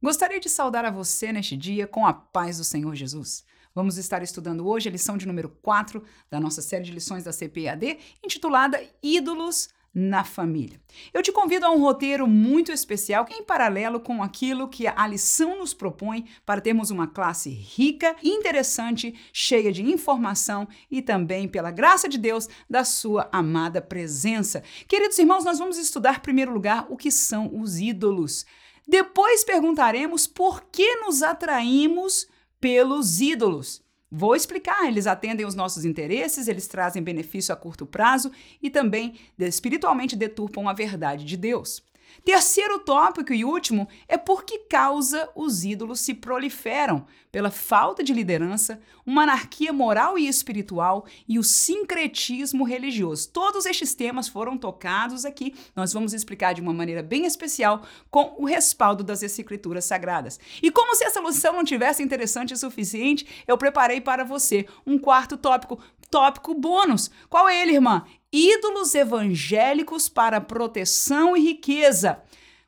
Gostaria de saudar a você neste dia com a paz do Senhor Jesus. Vamos estar estudando hoje a lição de número 4 da nossa série de lições da CPAD, intitulada Ídolos na Família. Eu te convido a um roteiro muito especial em paralelo com aquilo que a lição nos propõe para termos uma classe rica, interessante, cheia de informação e também, pela graça de Deus, da sua amada presença. Queridos irmãos, nós vamos estudar, em primeiro lugar, o que são os ídolos. Depois perguntaremos por que nos atraímos pelos ídolos. Vou explicar, eles atendem os nossos interesses, eles trazem benefício a curto prazo e também espiritualmente deturpam a verdade de Deus. Terceiro tópico e último é por que causa os ídolos se proliferam pela falta de liderança, uma anarquia moral e espiritual e o sincretismo religioso. Todos estes temas foram tocados aqui. Nós vamos explicar de uma maneira bem especial com o respaldo das escrituras sagradas. E como se essa lição não tivesse interessante o suficiente, eu preparei para você um quarto tópico, tópico bônus. Qual é ele, irmã? Ídolos evangélicos para proteção e riqueza,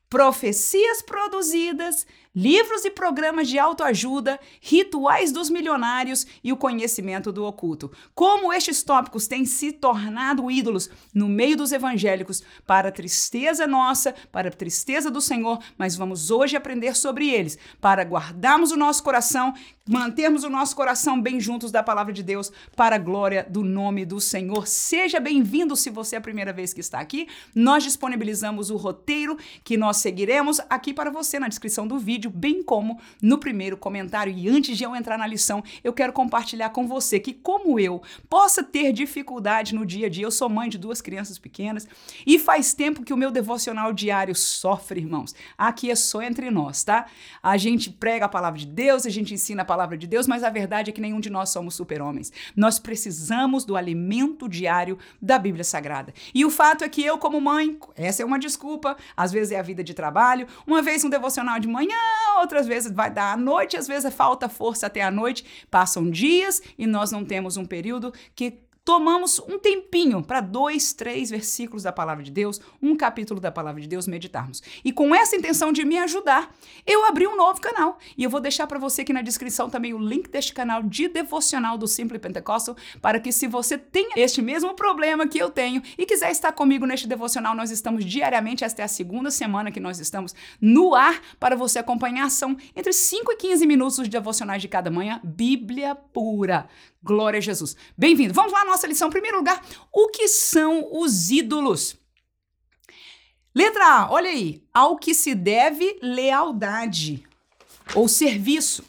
profecias produzidas livros e programas de autoajuda, rituais dos milionários e o conhecimento do oculto. Como estes tópicos têm se tornado ídolos no meio dos evangélicos para tristeza nossa, para tristeza do Senhor, mas vamos hoje aprender sobre eles, para guardarmos o nosso coração, mantermos o nosso coração bem juntos da palavra de Deus, para a glória do nome do Senhor. Seja bem-vindo se você é a primeira vez que está aqui. Nós disponibilizamos o roteiro que nós seguiremos aqui para você na descrição do vídeo vídeo, bem como no primeiro comentário. E antes de eu entrar na lição, eu quero compartilhar com você que, como eu, possa ter dificuldade no dia a dia. Eu sou mãe de duas crianças pequenas e faz tempo que o meu devocional diário sofre, irmãos. Aqui é só entre nós, tá? A gente prega a palavra de Deus, a gente ensina a palavra de Deus, mas a verdade é que nenhum de nós somos super-homens. Nós precisamos do alimento diário da Bíblia Sagrada. E o fato é que eu, como mãe, essa é uma desculpa, às vezes é a vida de trabalho, uma vez um devocional de manhã, outras vezes vai dar à noite, às vezes falta força até à noite, passam dias e nós não temos um período que tomamos um tempinho para dois, três versículos da palavra de Deus, um capítulo da palavra de Deus meditarmos. E com essa intenção de me ajudar, eu abri um novo canal. E eu vou deixar para você aqui na descrição também o link deste canal de devocional do Simple Pentecostal, para que se você tem este mesmo problema que eu tenho e quiser estar comigo neste devocional, nós estamos diariamente, esta é a segunda semana que nós estamos no ar para você acompanhar. São entre 5 e 15 minutos de devocionais de cada manhã, Bíblia pura. Glória a Jesus. Bem-vindo. Vamos lá, nossa lição. Em primeiro lugar, o que são os ídolos? Letra A, olha aí. Ao que se deve lealdade ou serviço.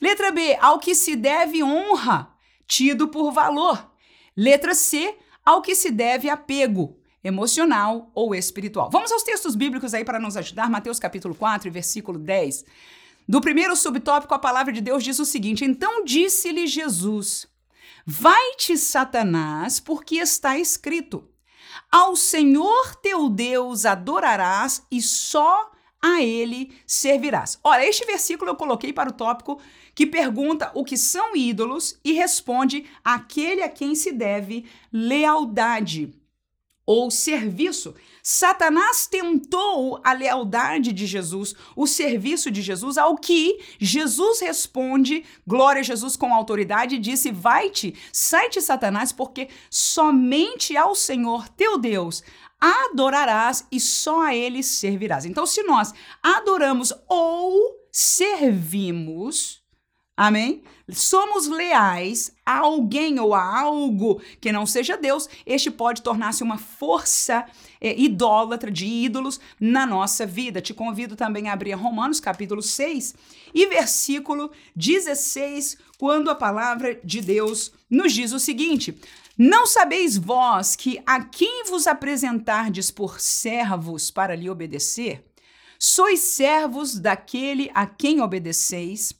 Letra B, ao que se deve honra, tido por valor. Letra C, ao que se deve apego emocional ou espiritual. Vamos aos textos bíblicos aí para nos ajudar. Mateus capítulo 4, versículo 10. Do primeiro subtópico, a palavra de Deus diz o seguinte: Então disse-lhe Jesus: Vai-te, Satanás, porque está escrito: Ao Senhor teu Deus adorarás e só a ele servirás. Ora, este versículo eu coloquei para o tópico que pergunta o que são ídolos e responde aquele a quem se deve lealdade ou serviço. Satanás tentou a lealdade de Jesus, o serviço de Jesus, ao que Jesus responde, glória a Jesus com autoridade, e disse: Vai-te, sai-te, Satanás, porque somente ao Senhor teu Deus adorarás e só a ele servirás. Então, se nós adoramos ou servimos, Amém? Somos leais a alguém ou a algo que não seja Deus, este pode tornar-se uma força é, idólatra de ídolos na nossa vida. Te convido também a abrir Romanos capítulo 6 e versículo 16, quando a palavra de Deus nos diz o seguinte: Não sabeis vós que a quem vos apresentardes por servos para lhe obedecer, sois servos daquele a quem obedeceis?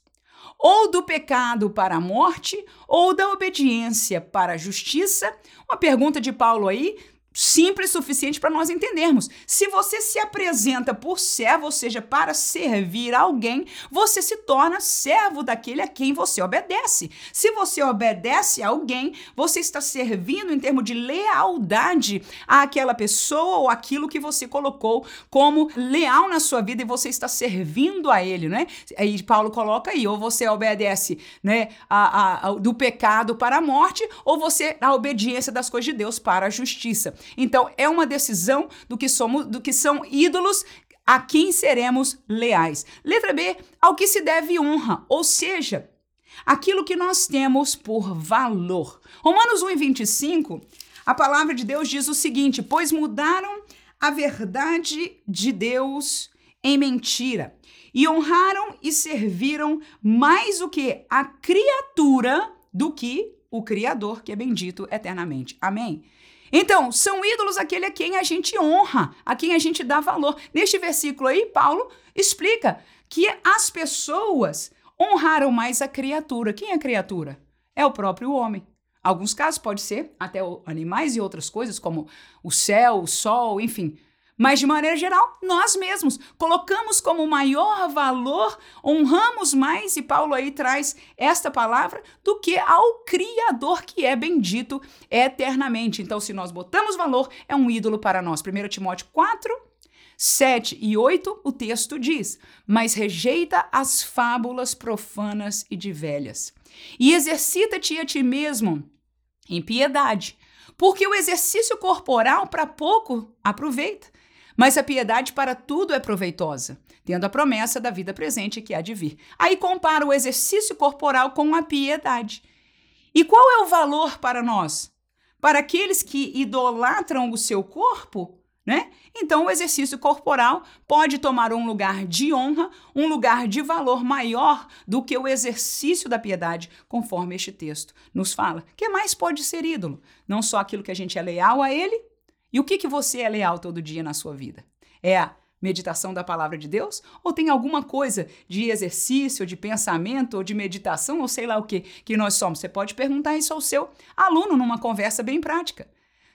Ou do pecado para a morte, ou da obediência para a justiça? Uma pergunta de Paulo aí, simples o suficiente para nós entendermos. Se você se apresenta por servo, ou seja, para servir alguém, você se torna servo daquele a quem você obedece. Se você obedece a alguém, você está servindo em termos de lealdade àquela pessoa ou aquilo que você colocou como leal na sua vida e você está servindo a ele, né? Aí Paulo coloca aí, ou você obedece, né, a, a, a, do pecado para a morte, ou você a obediência das coisas de Deus para a justiça. Então, é uma decisão do que somos, do que são ídolos a quem seremos leais. Letra B, ao que se deve honra, ou seja, aquilo que nós temos por valor. Romanos 1 e 25, a palavra de Deus diz o seguinte: pois mudaram a verdade de Deus em mentira e honraram e serviram mais o que a criatura do que o Criador, que é bendito eternamente. Amém. Então, são ídolos aquele a quem a gente honra, a quem a gente dá valor. Neste versículo aí, Paulo explica que as pessoas honraram mais a criatura. Quem é a criatura? É o próprio homem. Alguns casos pode ser até animais e outras coisas, como o céu, o sol, enfim. Mas, de maneira geral, nós mesmos colocamos como maior valor, honramos mais, e Paulo aí traz esta palavra, do que ao Criador que é bendito eternamente. Então, se nós botamos valor, é um ídolo para nós. 1 Timóteo 4, 7 e 8, o texto diz: Mas rejeita as fábulas profanas e de velhas, e exercita-te a ti mesmo em piedade, porque o exercício corporal para pouco aproveita mas a piedade para tudo é proveitosa, tendo a promessa da vida presente que há de vir. Aí compara o exercício corporal com a piedade. E qual é o valor para nós? Para aqueles que idolatram o seu corpo, né? Então, o exercício corporal pode tomar um lugar de honra, um lugar de valor maior do que o exercício da piedade, conforme este texto nos fala. O que mais pode ser ídolo? Não só aquilo que a gente é leal a ele, e o que, que você é leal todo dia na sua vida? É a meditação da palavra de Deus? Ou tem alguma coisa de exercício, de pensamento, ou de meditação, ou sei lá o que, que nós somos? Você pode perguntar isso ao seu aluno numa conversa bem prática.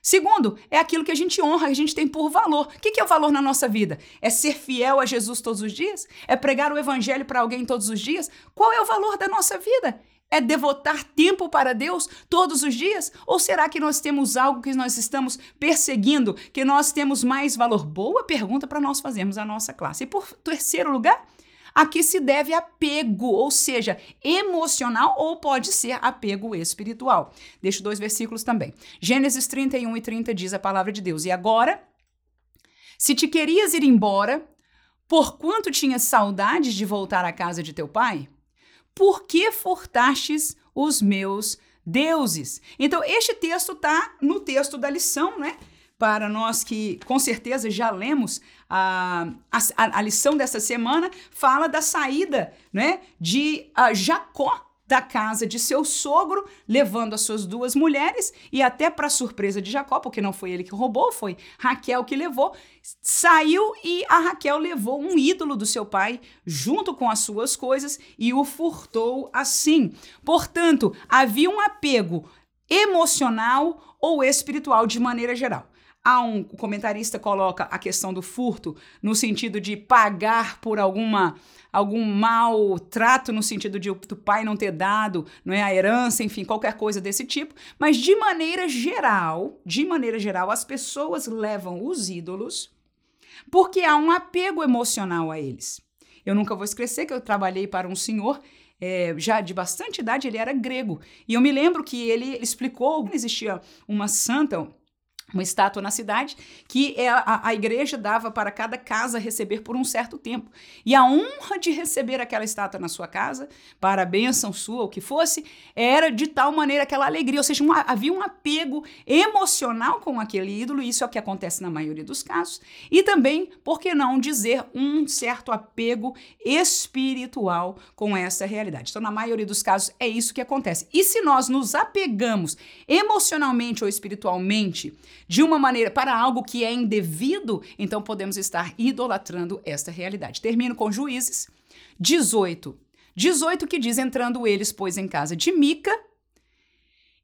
Segundo, é aquilo que a gente honra, que a gente tem por valor. O que é o valor na nossa vida? É ser fiel a Jesus todos os dias? É pregar o evangelho para alguém todos os dias? Qual é o valor da nossa vida? É devotar tempo para Deus todos os dias? Ou será que nós temos algo que nós estamos perseguindo, que nós temos mais valor? Boa pergunta para nós fazermos a nossa classe. E por terceiro lugar, a que se deve apego, ou seja, emocional ou pode ser apego espiritual. Deixo dois versículos também. Gênesis 31 e 30 diz a palavra de Deus: E agora, se te querias ir embora, porquanto tinhas saudades de voltar à casa de teu pai, por que furtastes os meus deuses? Então, este texto está no texto da lição, né? Para nós que com certeza já lemos a, a, a lição dessa semana, fala da saída né, de uh, Jacó da casa de seu sogro, levando as suas duas mulheres e até para surpresa de Jacó, porque não foi ele que roubou, foi Raquel que levou, saiu e a Raquel levou um ídolo do seu pai junto com as suas coisas e o furtou assim. Portanto, havia um apego emocional ou espiritual de maneira geral. Há um comentarista coloca a questão do furto no sentido de pagar por alguma algum mal trato no sentido de o pai não ter dado, não é a herança, enfim, qualquer coisa desse tipo, mas de maneira geral, de maneira geral, as pessoas levam os ídolos porque há um apego emocional a eles. Eu nunca vou esquecer que eu trabalhei para um senhor é, já de bastante idade, ele era grego. E eu me lembro que ele explicou que existia uma santa, uma estátua na cidade que é a, a, igreja dava para cada casa receber por um certo tempo. E a honra de receber aquela estátua na sua casa, para a bênção sua, o que fosse, era de tal maneira aquela alegria, ou seja, havia um apego emocional com aquele ídolo, e isso é o que acontece na maioria dos casos, e também, por que não dizer, um certo apego espiritual com essa realidade. Então, na maioria dos casos, é isso que acontece. E se nós nos apegamos emocionalmente ou espiritualmente, de uma maneira para algo que é indevido, então podemos estar idolatrando esta realidade. Termino com Juízes 18. 18 que diz: Entrando eles, pois, em casa de Mica,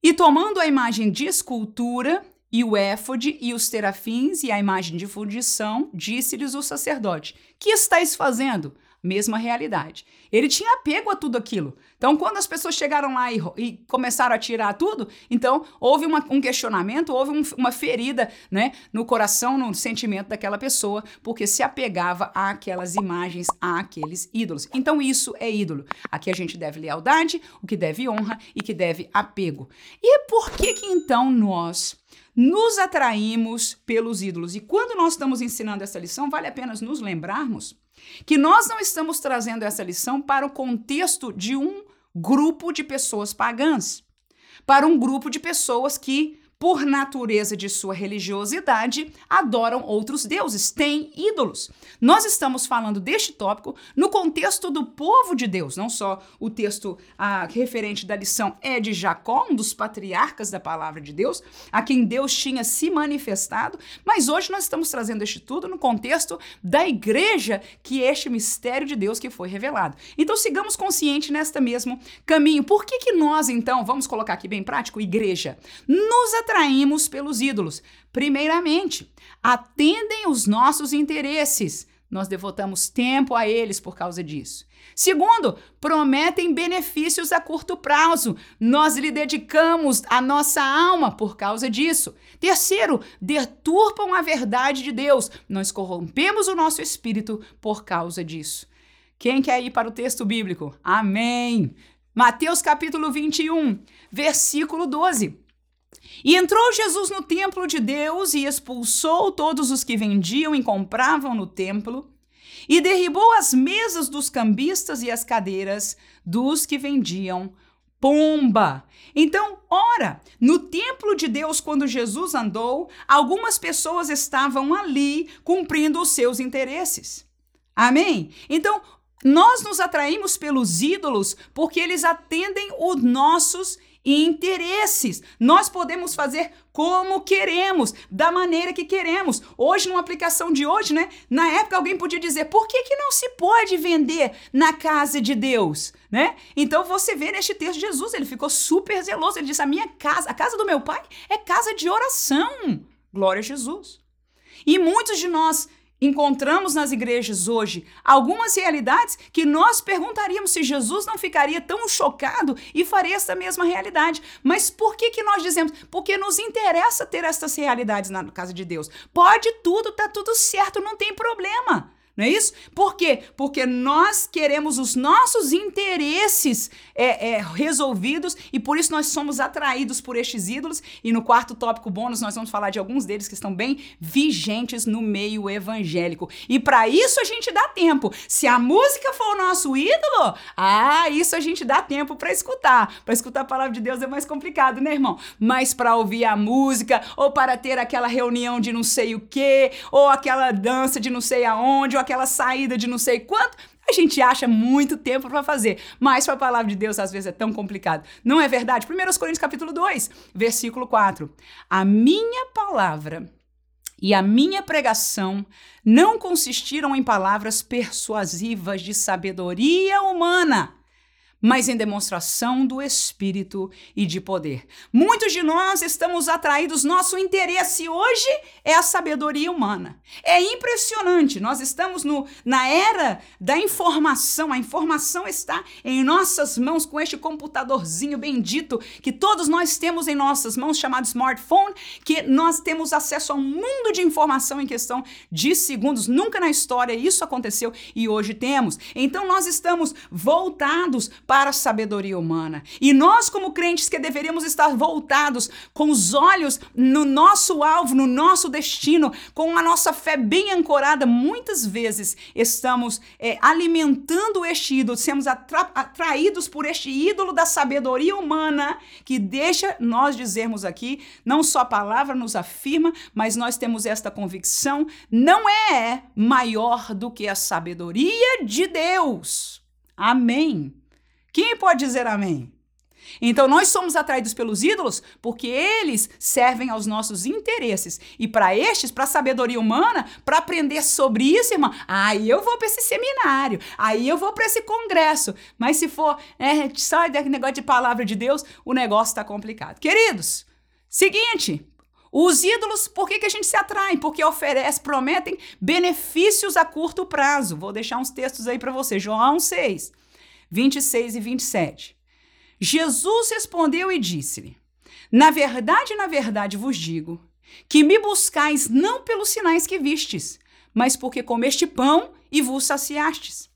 e tomando a imagem de escultura, e o éfode e os terafins e a imagem de fundição, disse-lhes o sacerdote: Que estáis fazendo? Mesma realidade. Ele tinha apego a tudo aquilo. Então, quando as pessoas chegaram lá e, e começaram a tirar tudo, então houve uma, um questionamento, houve um, uma ferida né, no coração, no sentimento daquela pessoa, porque se apegava àquelas imagens, àqueles ídolos. Então, isso é ídolo. Aqui a gente deve lealdade, o que deve honra e que deve apego. E por que que então nós nos atraímos pelos ídolos? E quando nós estamos ensinando essa lição, vale a pena nos lembrarmos que nós não estamos trazendo essa lição para o contexto de um grupo de pessoas pagãs, para um grupo de pessoas que por natureza de sua religiosidade, adoram outros deuses, têm ídolos. Nós estamos falando deste tópico no contexto do povo de Deus, não só o texto ah, referente da lição é de Jacó, um dos patriarcas da palavra de Deus, a quem Deus tinha se manifestado, mas hoje nós estamos trazendo este tudo no contexto da igreja, que é este mistério de Deus que foi revelado. Então sigamos consciente nesta mesmo caminho. Por que que nós então, vamos colocar aqui bem prático, igreja, nos atraímos pelos ídolos. Primeiramente, atendem os nossos interesses. Nós devotamos tempo a eles por causa disso. Segundo, prometem benefícios a curto prazo. Nós lhe dedicamos a nossa alma por causa disso. Terceiro, deturpam a verdade de Deus. Nós corrompemos o nosso espírito por causa disso. Quem quer ir para o texto bíblico? Amém. Mateus capítulo 21, versículo 12. E entrou Jesus no templo de Deus e expulsou todos os que vendiam e compravam no templo, e derribou as mesas dos cambistas e as cadeiras dos que vendiam pomba. Então, ora, no templo de Deus, quando Jesus andou, algumas pessoas estavam ali cumprindo os seus interesses. Amém? Então, nós nos atraímos pelos ídolos porque eles atendem os nossos e interesses. Nós podemos fazer como queremos, da maneira que queremos. Hoje, numa aplicação de hoje, né? Na época, alguém podia dizer: por que, que não se pode vender na casa de Deus? Né? Então você vê neste texto Jesus, ele ficou super zeloso. Ele disse: A minha casa, a casa do meu pai é casa de oração. Glória a Jesus. E muitos de nós encontramos nas igrejas hoje algumas realidades que nós perguntaríamos se Jesus não ficaria tão chocado e faria essa mesma realidade. Mas por que que nós dizemos? Porque nos interessa ter essas realidades na casa de Deus. Pode tudo, tá tudo certo, não tem problema. Não é isso? Por quê? Porque nós queremos os nossos interesses é, é, resolvidos e por isso nós somos atraídos por estes ídolos. E no quarto tópico bônus, nós vamos falar de alguns deles que estão bem vigentes no meio evangélico. E para isso a gente dá tempo. Se a música for o nosso ídolo, ah, isso a gente dá tempo para escutar. Para escutar a palavra de Deus é mais complicado, né, irmão? Mas para ouvir a música, ou para ter aquela reunião de não sei o quê, ou aquela dança de não sei aonde, ou aquela saída de não sei quanto, a gente acha muito tempo para fazer, mas para a palavra de Deus às vezes é tão complicado. Não é verdade? 1 Coríntios capítulo 2, versículo 4. A minha palavra e a minha pregação não consistiram em palavras persuasivas de sabedoria humana, mas em demonstração do Espírito e de poder. Muitos de nós estamos atraídos, nosso interesse hoje é a sabedoria humana. É impressionante, nós estamos no, na era da informação, a informação está em nossas mãos com este computadorzinho bendito que todos nós temos em nossas mãos, chamado smartphone, que nós temos acesso a um mundo de informação em questão de segundos. Nunca na história isso aconteceu e hoje temos. Então nós estamos voltados para a sabedoria humana. E nós, como crentes, que deveríamos estar voltados com os olhos no nosso alvo, no nosso destino, com a nossa fé bem ancorada, muitas vezes estamos é, alimentando este ídolo, somos atra atraídos por este ídolo da sabedoria humana que deixa nós dizermos aqui, não só a palavra nos afirma, mas nós temos esta convicção, não é maior do que a sabedoria de Deus. Amém. Quem pode dizer amém? Então nós somos atraídos pelos ídolos porque eles servem aos nossos interesses. E para estes, para a sabedoria humana, para aprender sobre isso, irmã, aí eu vou para esse seminário, aí eu vou para esse congresso. Mas se for é, só negócio de palavra de Deus, o negócio está complicado. Queridos, seguinte, Os ídolos, por que, que a gente se atrai? Porque oferece, prometem benefícios a curto prazo. Vou deixar uns textos aí para você. João 6, 26 e 27. Jesus respondeu e disse-lhe: Na verdade, na verdade vos digo, que me buscais não pelos sinais que vistes, mas porque comeste pão e vos saciastes.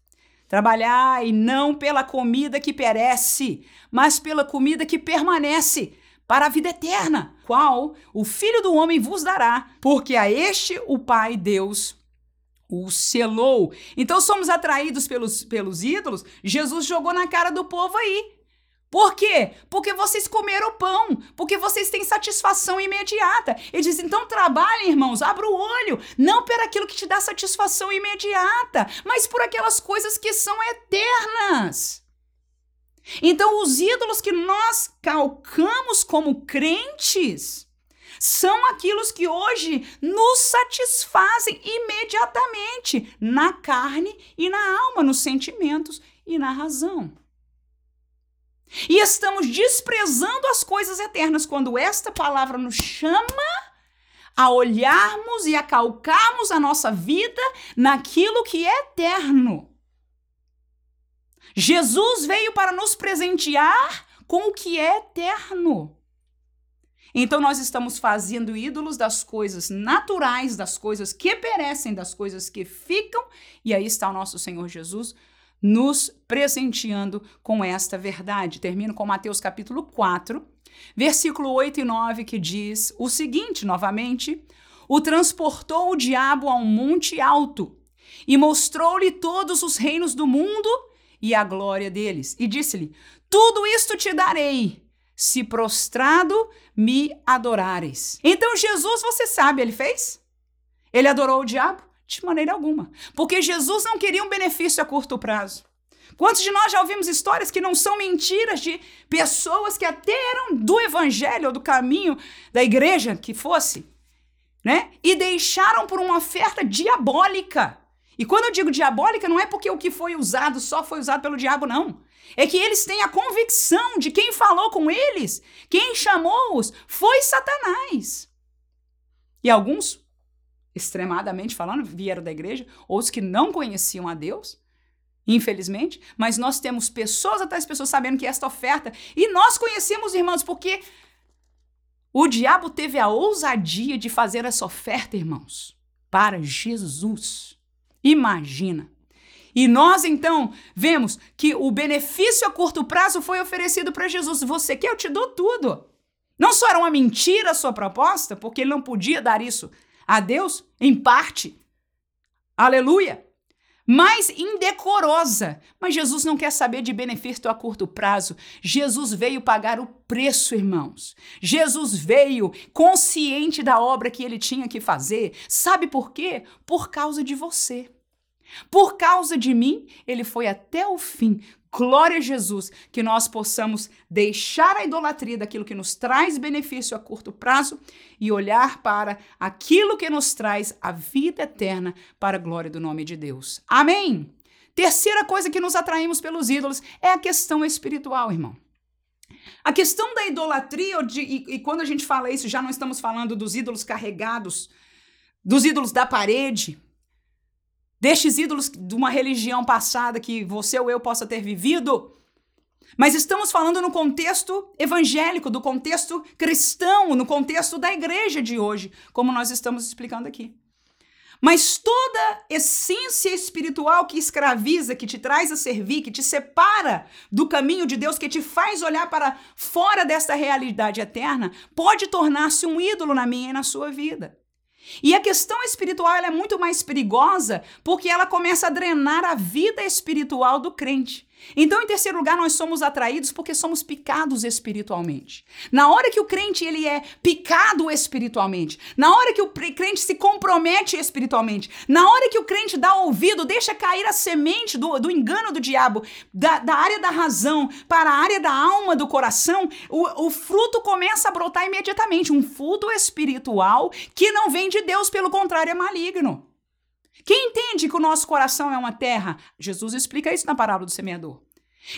Trabalhai não pela comida que perece, mas pela comida que permanece para a vida eterna, qual o Filho do Homem vos dará, porque a este o Pai Deus o selou. Então somos atraídos pelos, pelos ídolos. Jesus jogou na cara do povo aí. Por quê? Porque vocês comeram pão, porque vocês têm satisfação imediata. Ele diz: então trabalhem, irmãos, abra o olho, não por aquilo que te dá satisfação imediata, mas por aquelas coisas que são eternas. Então, os ídolos que nós calcamos como crentes são aqueles que hoje nos satisfazem imediatamente na carne e na alma, nos sentimentos e na razão. E estamos desprezando as coisas eternas quando esta palavra nos chama a olharmos e a calcarmos a nossa vida naquilo que é eterno. Jesus veio para nos presentear com o que é eterno. Então nós estamos fazendo ídolos das coisas naturais, das coisas que perecem, das coisas que ficam, e aí está o nosso Senhor Jesus nos presenteando com esta verdade. Termino com Mateus capítulo 4, versículo 8 e 9, que diz o seguinte, novamente: O transportou o diabo a um monte alto e mostrou-lhe todos os reinos do mundo e a glória deles, e disse-lhe: Tudo isto te darei, se prostrado me adorares. Então Jesus, você sabe, ele fez? Ele adorou o diabo? De maneira alguma. Porque Jesus não queria um benefício a curto prazo. Quantos de nós já ouvimos histórias que não são mentiras de pessoas que até eram do evangelho ou do caminho da igreja que fosse, né? E deixaram por uma oferta diabólica. E quando eu digo diabólica, não é porque o que foi usado só foi usado pelo diabo, não. É que eles têm a convicção de quem falou com eles, quem chamou-os, foi Satanás. E alguns extremadamente falando, vieram da igreja, outros que não conheciam a Deus, infelizmente, mas nós temos pessoas atrás de pessoas sabendo que esta oferta, e nós conhecemos, irmãos, porque o diabo teve a ousadia de fazer essa oferta, irmãos, para Jesus. Imagina. E nós então vemos que o benefício a curto prazo foi oferecido para Jesus. Você quer, eu te dou tudo. Não só era uma mentira a sua proposta, porque ele não podia dar isso a Deus, em parte. Aleluia! Mais indecorosa. Mas Jesus não quer saber de benefício a curto prazo. Jesus veio pagar o preço, irmãos. Jesus veio consciente da obra que ele tinha que fazer. Sabe por quê? Por causa de você. Por causa de mim, ele foi até o fim, Glória a Jesus, que nós possamos deixar a idolatria daquilo que nos traz benefício a curto prazo e olhar para aquilo que nos traz a vida eterna para a glória do nome de Deus. Amém? Terceira coisa que nos atraímos pelos ídolos é a questão espiritual, irmão. A questão da idolatria, de, e, e quando a gente fala isso, já não estamos falando dos ídolos carregados, dos ídolos da parede, destes ídolos de uma religião passada que você ou eu possa ter vivido. Mas estamos falando no contexto evangélico, do contexto cristão, no contexto da igreja de hoje, como nós estamos explicando aqui. Mas toda essência espiritual que escraviza, que te traz a servir, que te separa do caminho de Deus, que te faz olhar para fora desta realidade eterna, pode tornar-se um ídolo na minha e na sua vida. E a questão espiritual é muito mais perigosa porque ela começa a drenar a vida espiritual do crente. Então, em terceiro lugar, nós somos atraídos porque somos picados espiritualmente. Na hora que o crente ele é picado espiritualmente, na hora que o crente se compromete espiritualmente, na hora que o crente dá ouvido, deixa cair a semente do, do engano do diabo, da, da área da razão para a área da alma do coração, o, o fruto começa a brotar imediatamente. Um fruto espiritual que não vem de Deus, pelo contrário, é maligno. Quem entende que o nosso coração é uma terra? Jesus explica isso na parábola do semeador.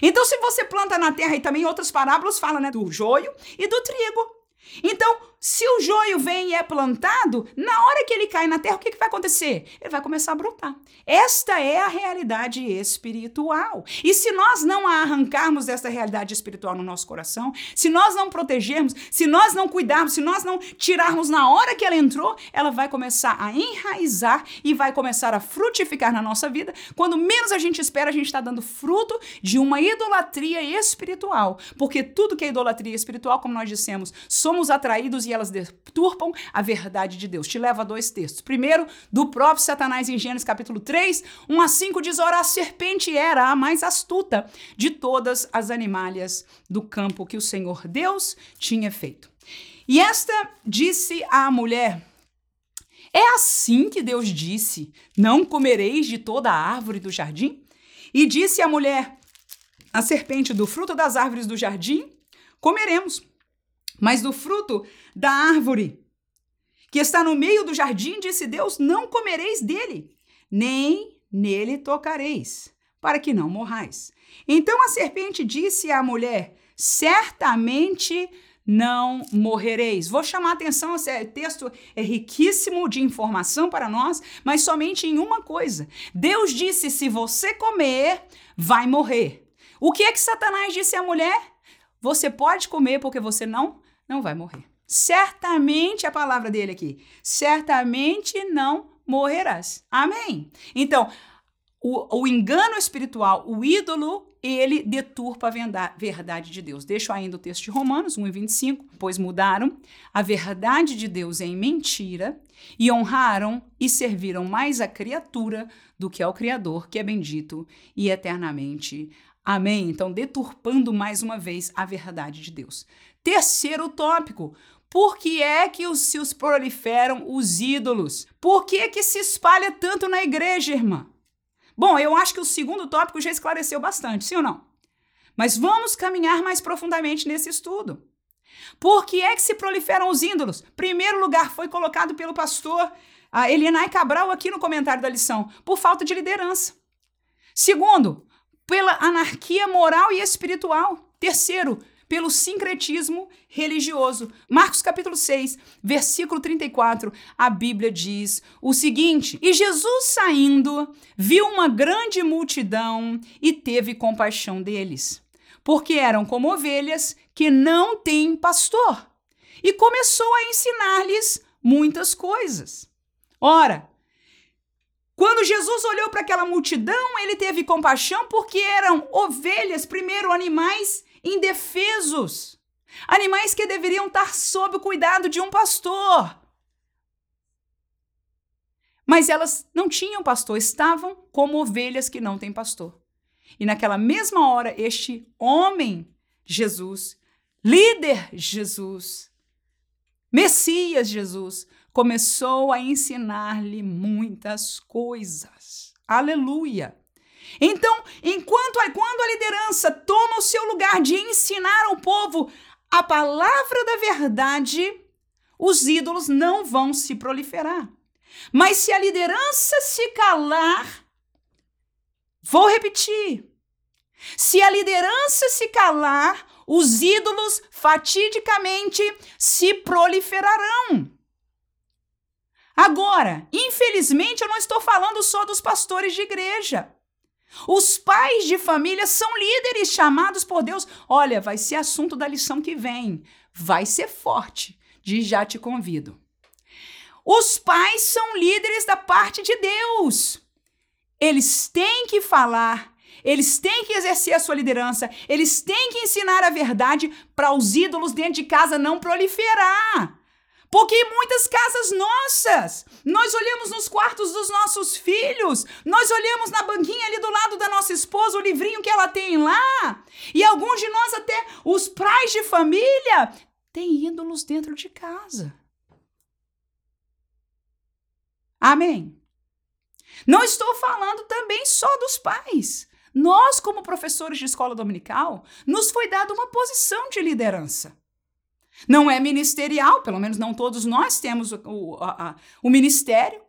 Então, se você planta na terra, e também outras parábolas falam né, do joio e do trigo. Então, se o joio vem e é plantado, na hora que ele cai na terra, o que, que vai acontecer? Ele vai começar a brotar. Esta é a realidade espiritual. E se nós não a arrancarmos desta realidade espiritual no nosso coração, se nós não protegermos, se nós não cuidarmos, se nós não tirarmos na hora que ela entrou, ela vai começar a enraizar e vai começar a frutificar na nossa vida. Quando menos a gente espera, a gente está dando fruto de uma idolatria espiritual. Porque tudo que é idolatria espiritual, como nós dissemos, somos atraídos e elas deturpam a verdade de Deus. Te leva a dois textos. Primeiro, do próprio Satanás em Gênesis capítulo 3, 1 a 5 diz: Ora, a serpente era a mais astuta de todas as animalhas do campo que o Senhor Deus tinha feito. E esta disse à mulher: É assim que Deus disse: Não comereis de toda a árvore do jardim? E disse a mulher: A serpente do fruto das árvores do jardim comeremos, mas do fruto da árvore que está no meio do jardim, disse Deus: Não comereis dele, nem nele tocareis, para que não morrais. Então a serpente disse à mulher: Certamente não morrereis. Vou chamar a atenção, esse texto é riquíssimo de informação para nós, mas somente em uma coisa. Deus disse: se você comer, vai morrer. O que é que Satanás disse à mulher? Você pode comer porque você não não vai morrer. Certamente a palavra dele aqui, certamente não morrerás. Amém. Então, o, o engano espiritual, o ídolo, ele deturpa a verdade de Deus. Deixo ainda o texto de Romanos 1 e 25, pois mudaram a verdade de Deus em mentira e honraram e serviram mais a criatura do que ao Criador, que é bendito e eternamente. Amém. Então, deturpando mais uma vez a verdade de Deus. Terceiro tópico, por que é que os, se proliferam os ídolos? Por que, que se espalha tanto na igreja, irmã? Bom, eu acho que o segundo tópico já esclareceu bastante, sim ou não? Mas vamos caminhar mais profundamente nesse estudo. Por que é que se proliferam os ídolos? Primeiro lugar foi colocado pelo pastor a Elinai Cabral aqui no comentário da lição, por falta de liderança. Segundo, pela anarquia moral e espiritual. Terceiro, pelo sincretismo religioso. Marcos capítulo 6, versículo 34, a Bíblia diz o seguinte: E Jesus saindo, viu uma grande multidão e teve compaixão deles, porque eram como ovelhas que não têm pastor. E começou a ensinar-lhes muitas coisas. Ora, quando Jesus olhou para aquela multidão, ele teve compaixão porque eram ovelhas, primeiro animais indefesos, animais que deveriam estar sob o cuidado de um pastor. Mas elas não tinham pastor, estavam como ovelhas que não têm pastor. E naquela mesma hora, este homem, Jesus, líder Jesus, Messias Jesus, começou a ensinar-lhe muitas coisas. Aleluia! Então, enquanto quando a liderança toma o seu lugar de ensinar ao povo a palavra da verdade, os ídolos não vão se proliferar. Mas se a liderança se calar, vou repetir. Se a liderança se calar, os ídolos fatidicamente se proliferarão. Agora, infelizmente, eu não estou falando só dos pastores de igreja. Os pais de família são líderes chamados por Deus. Olha, vai ser assunto da lição que vem. Vai ser forte. De já te convido. Os pais são líderes da parte de Deus. Eles têm que falar, eles têm que exercer a sua liderança, eles têm que ensinar a verdade para os ídolos dentro de casa não proliferar. Porque em muitas casas nossas, nós olhamos nos quartos dos nossos filhos, nós olhamos na banquinha ali do lado da nossa esposa, o livrinho que ela tem lá, e alguns de nós, até os pais de família, têm ídolos dentro de casa. Amém? Não estou falando também só dos pais. Nós, como professores de escola dominical, nos foi dada uma posição de liderança. Não é ministerial, pelo menos não todos nós temos o, o, a, o ministério.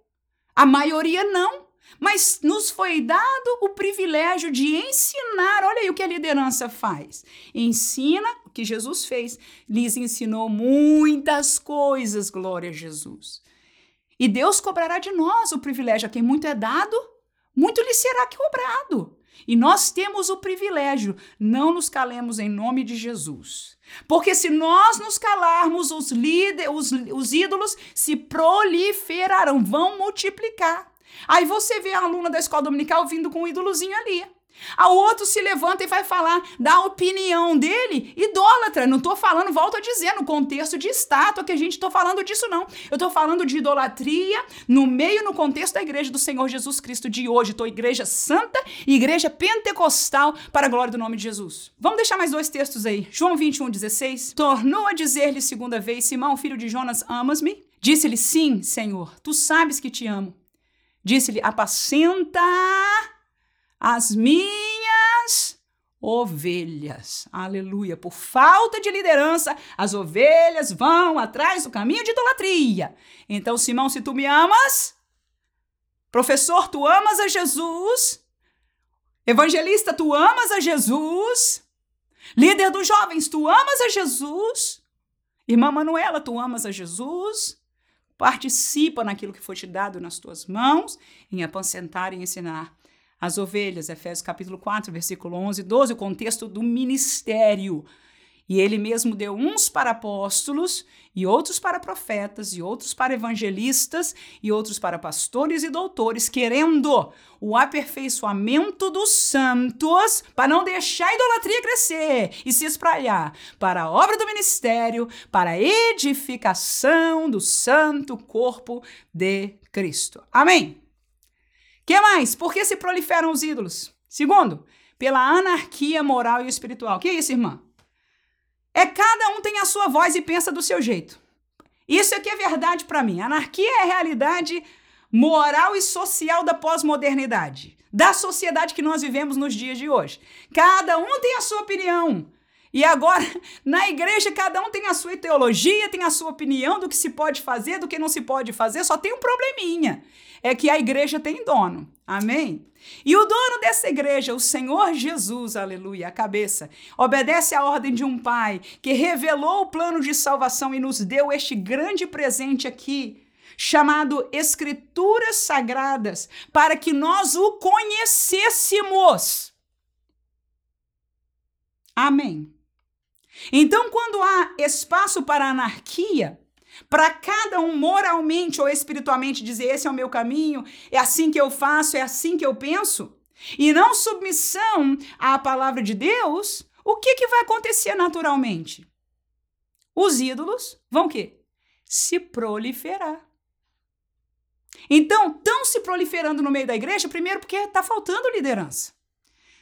A maioria não. Mas nos foi dado o privilégio de ensinar, olha aí o que a liderança faz? Ensina o que Jesus fez. Lhes ensinou muitas coisas, glória a Jesus. E Deus cobrará de nós o privilégio a quem muito é dado, muito lhe será cobrado. E nós temos o privilégio, não nos calemos em nome de Jesus. Porque se nós nos calarmos, os, líderes, os, os ídolos se proliferarão, vão multiplicar. Aí você vê a aluna da escola dominical vindo com um ídolozinho ali. A outro se levanta e vai falar da opinião dele, idólatra. Não estou falando, volto a dizer, no contexto de estátua que a gente estou falando disso, não. Eu estou falando de idolatria no meio, no contexto da igreja do Senhor Jesus Cristo de hoje. Estou igreja santa igreja pentecostal para a glória do nome de Jesus. Vamos deixar mais dois textos aí. João 21, 16. Tornou a dizer-lhe segunda vez: Simão, filho de Jonas, amas-me? Disse-lhe: Sim, Senhor, tu sabes que te amo. Disse-lhe: Apacenta as minhas ovelhas. Aleluia. Por falta de liderança, as ovelhas vão atrás do caminho de idolatria. Então, Simão, se tu me amas, professor, tu amas a Jesus, evangelista, tu amas a Jesus, líder dos jovens, tu amas a Jesus, irmã Manuela, tu amas a Jesus. Participa naquilo que foi te dado nas tuas mãos, em apacentar e ensinar as ovelhas, Efésios capítulo 4, versículo 11 e 12, o contexto do ministério. E ele mesmo deu uns para apóstolos, e outros para profetas, e outros para evangelistas, e outros para pastores e doutores, querendo o aperfeiçoamento dos santos, para não deixar a idolatria crescer e se espalhar, para a obra do ministério, para a edificação do santo corpo de Cristo. Amém que mais? Por que se proliferam os ídolos? Segundo, pela anarquia moral e espiritual. Que é isso, irmã? É cada um tem a sua voz e pensa do seu jeito. Isso aqui é verdade para mim. Anarquia é a realidade moral e social da pós-modernidade, da sociedade que nós vivemos nos dias de hoje. Cada um tem a sua opinião. E agora, na igreja, cada um tem a sua teologia, tem a sua opinião do que se pode fazer, do que não se pode fazer, só tem um probleminha é que a igreja tem dono. Amém? E o dono dessa igreja, o Senhor Jesus, aleluia, a cabeça, obedece à ordem de um pai que revelou o plano de salvação e nos deu este grande presente aqui, chamado Escrituras Sagradas, para que nós o conhecêssemos. Amém. Então, quando há espaço para anarquia, para cada um moralmente ou espiritualmente dizer: esse é o meu caminho, é assim que eu faço, é assim que eu penso, e não submissão à palavra de Deus, o que, que vai acontecer naturalmente? Os ídolos vão quê? Se proliferar. Então, estão se proliferando no meio da igreja, primeiro, porque está faltando liderança.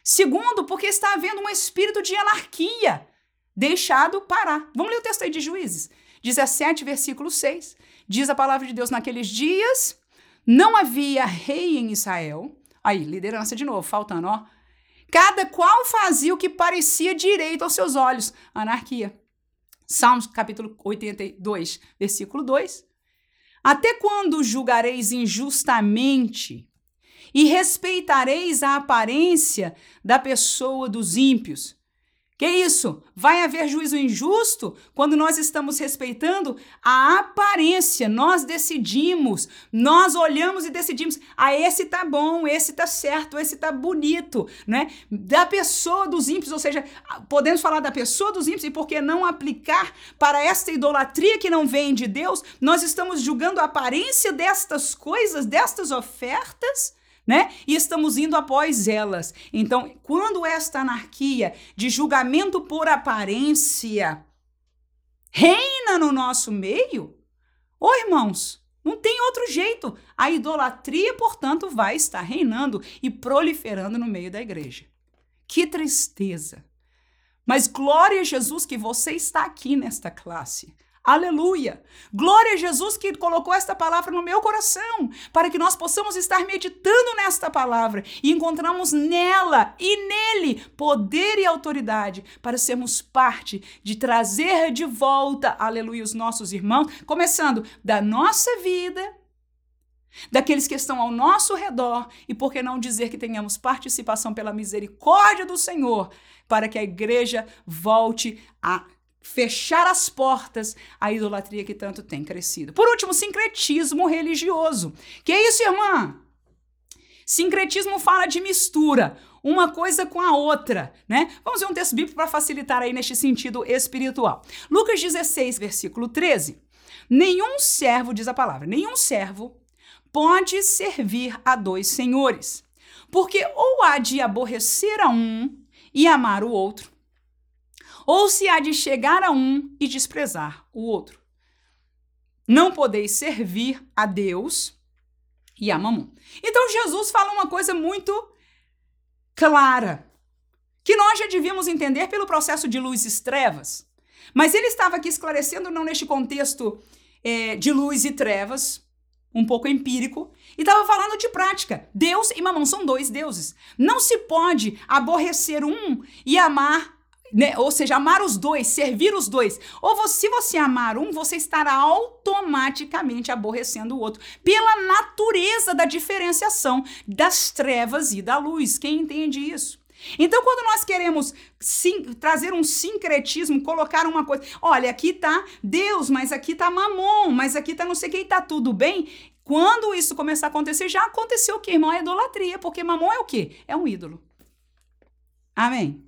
Segundo, porque está havendo um espírito de anarquia deixado parar. Vamos ler o texto aí de Juízes. 17, versículo 6. Diz a palavra de Deus: naqueles dias não havia rei em Israel. Aí, liderança de novo, faltando, ó. Cada qual fazia o que parecia direito aos seus olhos. Anarquia. Salmos capítulo 82, versículo 2. Até quando julgareis injustamente e respeitareis a aparência da pessoa dos ímpios? Que isso? Vai haver juízo injusto quando nós estamos respeitando a aparência. Nós decidimos, nós olhamos e decidimos: ah, esse tá bom, esse tá certo, esse tá bonito, né? Da pessoa dos ímpios, ou seja, podemos falar da pessoa dos ímpios e por que não aplicar para esta idolatria que não vem de Deus? Nós estamos julgando a aparência destas coisas, destas ofertas né? E estamos indo após elas. Então, quando esta anarquia de julgamento por aparência reina no nosso meio, ô irmãos, não tem outro jeito. A idolatria, portanto, vai estar reinando e proliferando no meio da igreja. Que tristeza! Mas glória a Jesus que você está aqui nesta classe. Aleluia! Glória a Jesus que colocou esta palavra no meu coração, para que nós possamos estar meditando nesta palavra e encontramos nela e nele poder e autoridade para sermos parte de trazer de volta, aleluia, os nossos irmãos, começando da nossa vida, daqueles que estão ao nosso redor e por que não dizer que tenhamos participação pela misericórdia do Senhor para que a igreja volte a fechar as portas à idolatria que tanto tem crescido. Por último, sincretismo religioso. Que é isso, irmã? Sincretismo fala de mistura, uma coisa com a outra, né? Vamos ver um texto bíblico para facilitar aí neste sentido espiritual. Lucas 16, versículo 13. Nenhum servo, diz a palavra, nenhum servo pode servir a dois senhores, porque ou há de aborrecer a um e amar o outro, ou se há de chegar a um e desprezar o outro. Não podeis servir a Deus e a mamon. Então Jesus fala uma coisa muito clara, que nós já devíamos entender pelo processo de luz e trevas. Mas ele estava aqui esclarecendo, não neste contexto é, de luz e trevas, um pouco empírico, e estava falando de prática. Deus e Mamão são dois deuses. Não se pode aborrecer um e amar, né? ou seja, amar os dois, servir os dois. Ou você, se você amar um, você estará automaticamente aborrecendo o outro, pela natureza da diferenciação das trevas e da luz. Quem entende isso? Então, quando nós queremos sim, trazer um sincretismo, colocar uma coisa, olha, aqui tá Deus, mas aqui tá Mamon, mas aqui tá não sei quem, tá tudo bem. Quando isso começar a acontecer, já aconteceu o que, irmão? É idolatria, porque Mamon é o quê? É um ídolo. Amém?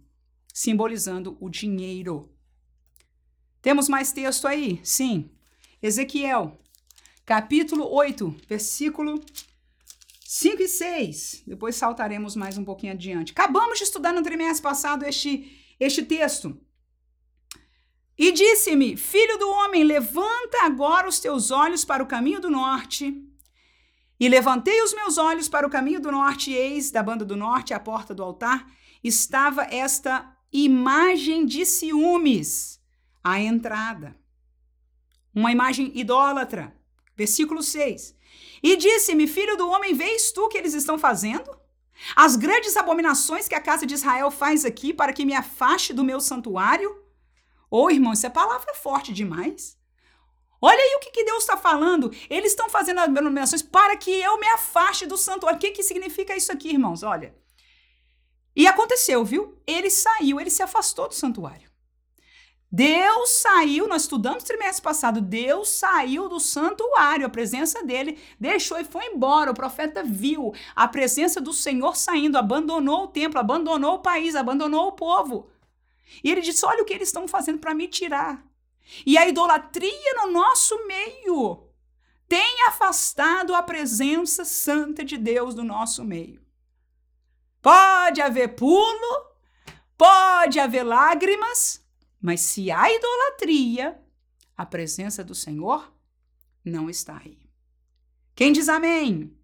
Simbolizando o dinheiro. Temos mais texto aí? Sim. Ezequiel, capítulo 8, versículo 5 e 6. Depois saltaremos mais um pouquinho adiante. Acabamos de estudar no trimestre passado este, este texto. E disse-me: Filho do homem, levanta agora os teus olhos para o caminho do norte. E levantei os meus olhos para o caminho do norte, e eis, da banda do norte, à porta do altar, estava esta imagem de ciúmes à entrada. Uma imagem idólatra. Versículo 6. E disse-me: Filho do homem, vês tu que eles estão fazendo? As grandes abominações que a casa de Israel faz aqui para que me afaste do meu santuário? Ô oh, irmão, isso é palavra forte demais. Olha aí o que, que Deus está falando. Eles estão fazendo abominações para que eu me afaste do santuário. O que, que significa isso aqui, irmãos? Olha. E aconteceu, viu? Ele saiu, ele se afastou do santuário. Deus saiu, nós estudamos no trimestre passado, Deus saiu do santuário, a presença dele deixou e foi embora. O profeta viu a presença do Senhor saindo, abandonou o templo, abandonou o país, abandonou o povo. E ele disse: Olha o que eles estão fazendo para me tirar. E a idolatria no nosso meio tem afastado a presença santa de Deus do nosso meio. Pode haver pulo, pode haver lágrimas, mas se há idolatria, a presença do Senhor não está aí. Quem diz amém?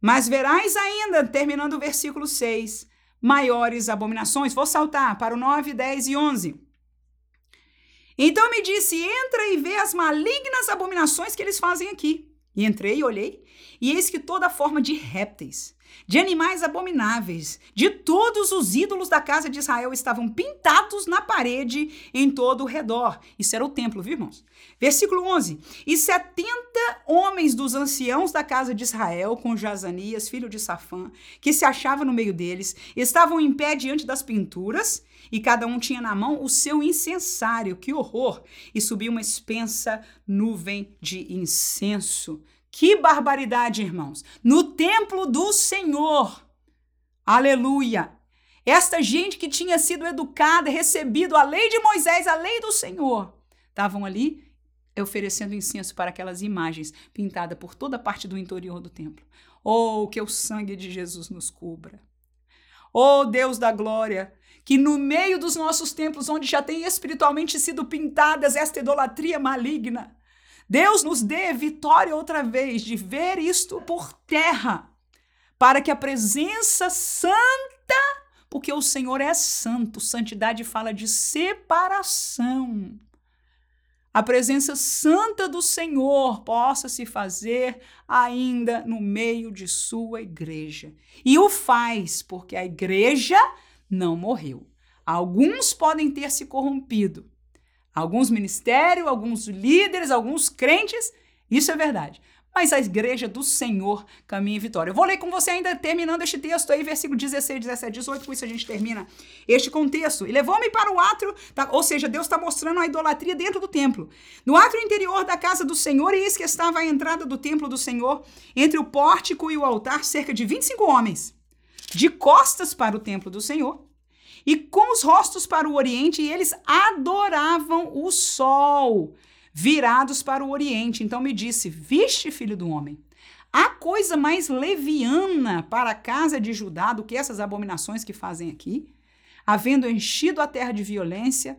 Mas verás ainda, terminando o versículo 6, maiores abominações. Vou saltar para o 9, 10 e 11. Então me disse: entra e vê as malignas abominações que eles fazem aqui. E entrei e olhei, e eis que toda forma de répteis, de animais abomináveis, de todos os ídolos da casa de Israel estavam pintados na parede em todo o redor. Isso era o templo, viu, irmãos? Versículo 11. E setenta homens dos anciãos da casa de Israel, com Jazanias, filho de Safã, que se achava no meio deles, estavam em pé diante das pinturas, e cada um tinha na mão o seu incensário. Que horror! E subiu uma expensa nuvem de incenso. Que barbaridade, irmãos! No templo do Senhor. Aleluia! Esta gente que tinha sido educada, recebido a lei de Moisés, a lei do Senhor, estavam ali oferecendo incenso para aquelas imagens pintadas por toda a parte do interior do templo. Oh, que o sangue de Jesus nos cubra. Oh, Deus da glória, que no meio dos nossos templos, onde já tem espiritualmente sido pintadas esta idolatria maligna, Deus nos dê vitória outra vez de ver isto por terra, para que a presença santa, porque o Senhor é santo, santidade fala de separação. A presença santa do Senhor possa se fazer ainda no meio de sua igreja. E o faz, porque a igreja não morreu. Alguns podem ter se corrompido, Alguns ministérios, alguns líderes, alguns crentes, isso é verdade. mas a igreja do Senhor caminha em vitória. Eu vou ler com você ainda terminando este texto aí, versículo 16, 17, 18, com isso a gente termina este contexto. E levou-me para o átrio, tá? ou seja, Deus está mostrando a idolatria dentro do templo. No átrio interior da casa do Senhor, eis que estava a entrada do templo do Senhor, entre o pórtico e o altar, cerca de 25 homens, de costas para o templo do Senhor, e com os rostos para o oriente, e eles adoravam o sol virados para o Oriente. Então me disse: Viste, filho do homem, há coisa mais leviana para a casa de Judá do que essas abominações que fazem aqui? Havendo enchido a terra de violência,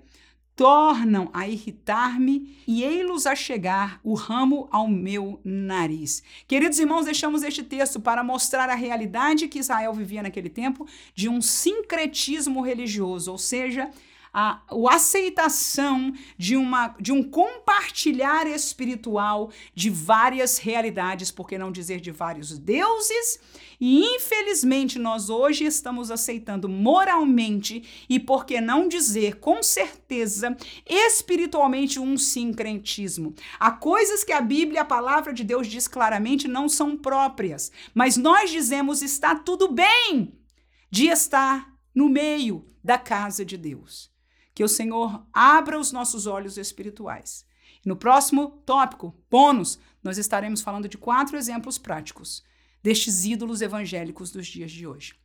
tornam a irritar-me e ei-los a chegar o ramo ao meu nariz. Queridos irmãos, deixamos este texto para mostrar a realidade que Israel vivia naquele tempo de um sincretismo religioso, ou seja, a, a aceitação de, uma, de um compartilhar espiritual de várias realidades, por que não dizer de vários deuses, e infelizmente nós hoje estamos aceitando moralmente e por que não dizer com certeza espiritualmente um sincretismo. Há coisas que a Bíblia, a palavra de Deus diz claramente não são próprias, mas nós dizemos está tudo bem de estar no meio da casa de Deus. Que o Senhor abra os nossos olhos espirituais. No próximo tópico, bônus, nós estaremos falando de quatro exemplos práticos destes ídolos evangélicos dos dias de hoje.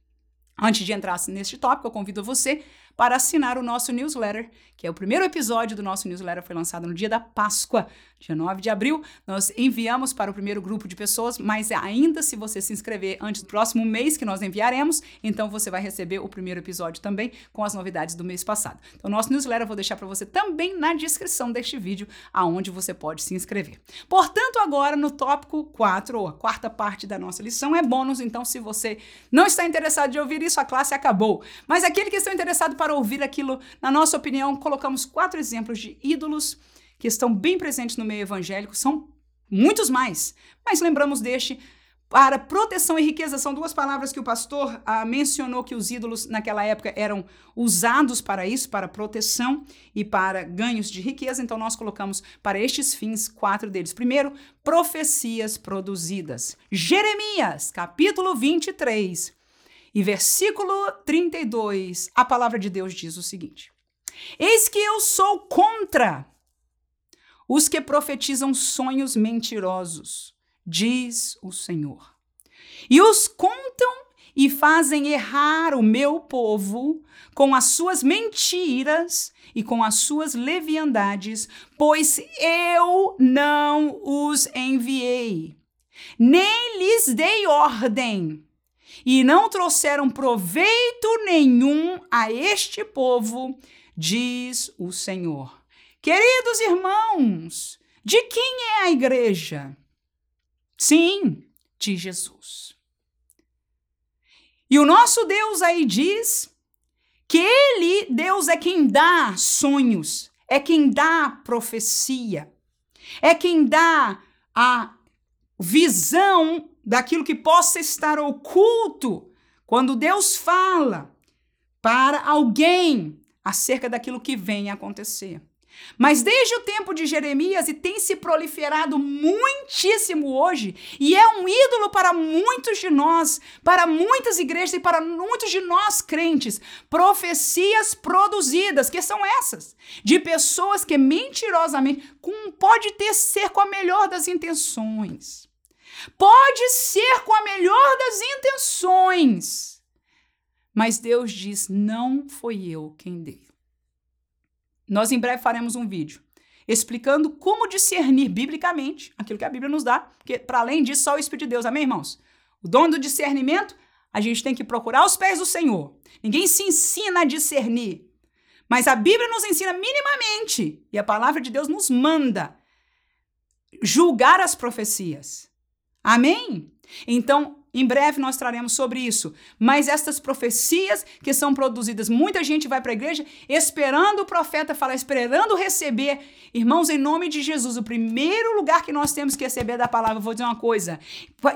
Antes de entrar neste tópico, eu convido você para assinar o nosso newsletter, que é o primeiro episódio do nosso newsletter, foi lançado no dia da Páscoa, dia 9 de abril. Nós enviamos para o primeiro grupo de pessoas, mas ainda se você se inscrever antes do próximo mês que nós enviaremos, então você vai receber o primeiro episódio também com as novidades do mês passado. Então, nosso newsletter eu vou deixar para você também na descrição deste vídeo, aonde você pode se inscrever. Portanto, agora no tópico 4, ou a quarta parte da nossa lição, é bônus, então se você não está interessado em ouvir isso, a classe acabou. Mas aquele que está interessado para para ouvir aquilo, na nossa opinião, colocamos quatro exemplos de ídolos que estão bem presentes no meio evangélico, são muitos mais, mas lembramos deste para proteção e riqueza são duas palavras que o pastor ah, mencionou que os ídolos naquela época eram usados para isso, para proteção e para ganhos de riqueza. Então nós colocamos para estes fins quatro deles. Primeiro, profecias produzidas. Jeremias, capítulo 23, e versículo 32, a palavra de Deus diz o seguinte: Eis que eu sou contra os que profetizam sonhos mentirosos, diz o Senhor. E os contam e fazem errar o meu povo com as suas mentiras e com as suas leviandades, pois eu não os enviei, nem lhes dei ordem e não trouxeram proveito nenhum a este povo, diz o Senhor. Queridos irmãos, de quem é a igreja? Sim, de Jesus. E o nosso Deus aí diz que ele, Deus, é quem dá sonhos, é quem dá profecia, é quem dá a visão daquilo que possa estar oculto quando Deus fala para alguém acerca daquilo que vem a acontecer. Mas desde o tempo de Jeremias, e tem se proliferado muitíssimo hoje, e é um ídolo para muitos de nós, para muitas igrejas e para muitos de nós crentes, profecias produzidas, que são essas, de pessoas que mentirosamente, com, pode ter ser com a melhor das intenções, Pode ser com a melhor das intenções, mas Deus diz: não foi eu quem dei. Nós em breve faremos um vídeo explicando como discernir biblicamente aquilo que a Bíblia nos dá, porque para além disso, só o Espírito de Deus, amém, irmãos? O dom do discernimento, a gente tem que procurar os pés do Senhor. Ninguém se ensina a discernir, mas a Bíblia nos ensina minimamente e a palavra de Deus nos manda julgar as profecias. Amém? Então, em breve nós traremos sobre isso. Mas estas profecias que são produzidas, muita gente vai para a igreja esperando o profeta falar, esperando receber. Irmãos, em nome de Jesus, o primeiro lugar que nós temos que receber da palavra, vou dizer uma coisa: